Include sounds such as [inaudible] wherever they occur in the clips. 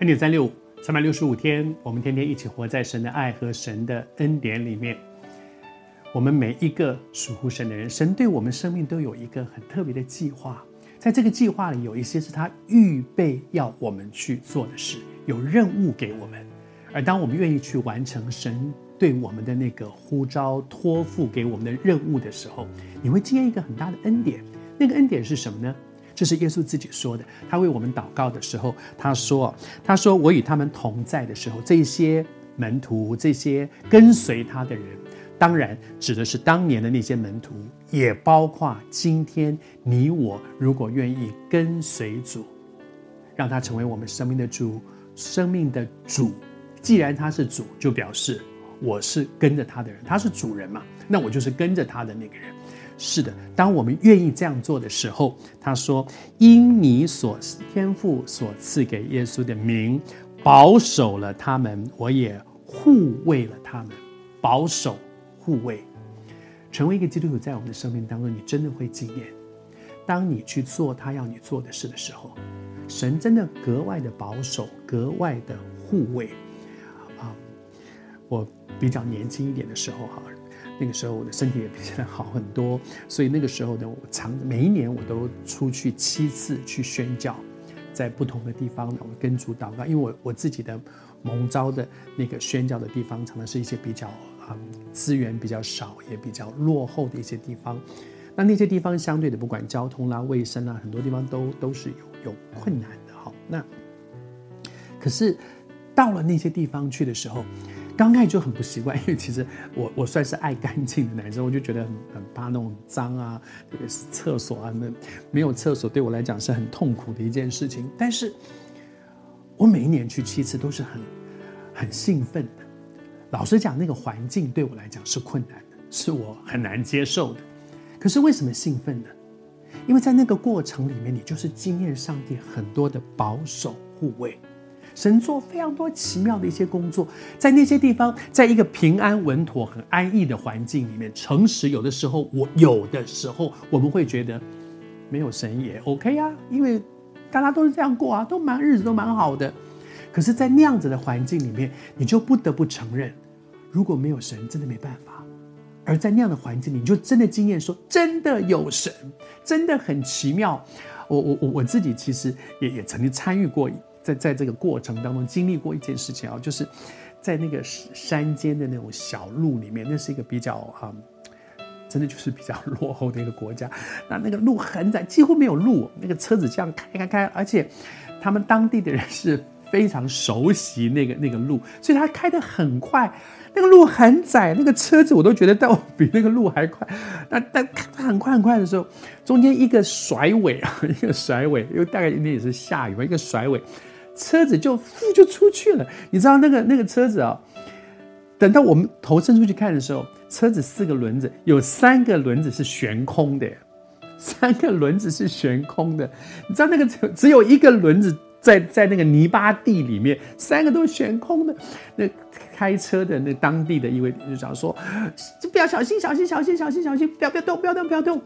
恩典三六五，三百六十五天，我们天天一起活在神的爱和神的恩典里面。我们每一个属乎神的人，神对我们生命都有一个很特别的计划。在这个计划里，有一些是他预备要我们去做的事，有任务给我们。而当我们愿意去完成神对我们的那个呼召、托付给我们的任务的时候，你会经验一个很大的恩典。那个恩典是什么呢？这是耶稣自己说的。他为我们祷告的时候，他说：“他说我与他们同在的时候，这些门徒、这些跟随他的人，当然指的是当年的那些门徒，也包括今天你我，如果愿意跟随主，让他成为我们生命的主，生命的主。既然他是主，就表示我是跟着他的人。他是主人嘛，那我就是跟着他的那个人。”是的，当我们愿意这样做的时候，他说：“因你所天赋所赐给耶稣的名，保守了他们，我也护卫了他们。保守、护卫，成为一个基督徒，在我们的生命当中，你真的会经验，当你去做他要你做的事的时候，神真的格外的保守，格外的护卫。我比较年轻一点的时候，哈。”那个时候我的身体也比现在好很多，所以那个时候呢，我常每一年我都出去七次去宣教，在不同的地方呢，我跟主祷告，因为我我自己的蒙召的那个宣教的地方，常常是一些比较啊、资源比较少，也比较落后的一些地方。那那些地方相对的，不管交通啦、卫生啦，很多地方都都是有有困难的哈。那可是到了那些地方去的时候。刚开始就很不习惯，[laughs] 因为其实我我算是爱干净的男生，我就觉得很很怕那种脏啊，特别是厕所啊，那没有厕所对我来讲是很痛苦的一件事情。但是，我每一年去七次都是很很兴奋的。老实讲，那个环境对我来讲是困难的，是我很难接受的。可是为什么兴奋呢？因为在那个过程里面，你就是经验上帝很多的保守护卫。神做非常多奇妙的一些工作，在那些地方，在一个平安稳妥、很安逸的环境里面，诚实有的时候，我有的时候我们会觉得没有神也 OK 啊，因为大家都是这样过啊，都蛮日子都蛮好的。可是，在那样子的环境里面，你就不得不承认，如果没有神，真的没办法。而在那样的环境里，你就真的经验说，真的有神，真的很奇妙。我我我我自己其实也也曾经参与过。在在这个过程当中经历过一件事情啊，就是在那个山间的那种小路里面，那是一个比较啊、真的就是比较 [laughs] 落后的一个国家。那那个路很窄，几乎没有路，那个车子这样开开开，而且他们当地的人是非常熟悉那个那个路，所以他开得很快。那个路很窄，那个车子我都觉得到比那个路还快。那但开很快很快的时候，中间一个甩尾啊，[laughs] 一个甩尾，因为大概那也是下雨嘛，一个甩尾。车子就就出去了，你知道那个那个车子啊，等到我们头伸出去看的时候，车子四个轮子有三个轮子是悬空的，三个轮子是悬空的。你知道那个只只有一个轮子在在那个泥巴地里面，三个都悬空的。那开车的那当地的一位就讲说，就不要小心小心小心小心小心，不要不要动不要动不要动。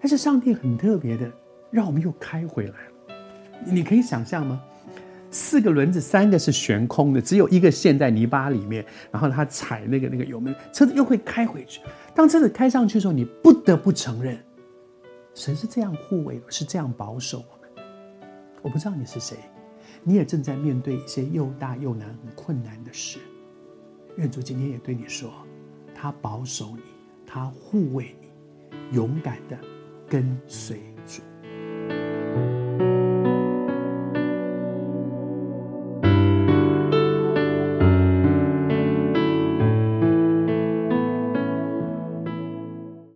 但是上帝很特别的，让我们又开回来了。你可以想象吗？四个轮子，三个是悬空的，只有一个陷在泥巴里面。然后他踩那个那个油门，车子又会开回去。当车子开上去的时候，你不得不承认，神是这样护卫，是这样保守。我不知道你是谁，你也正在面对一些又大又难、很困难的事。愿主今天也对你说，他保守你，他护卫你，勇敢的跟随。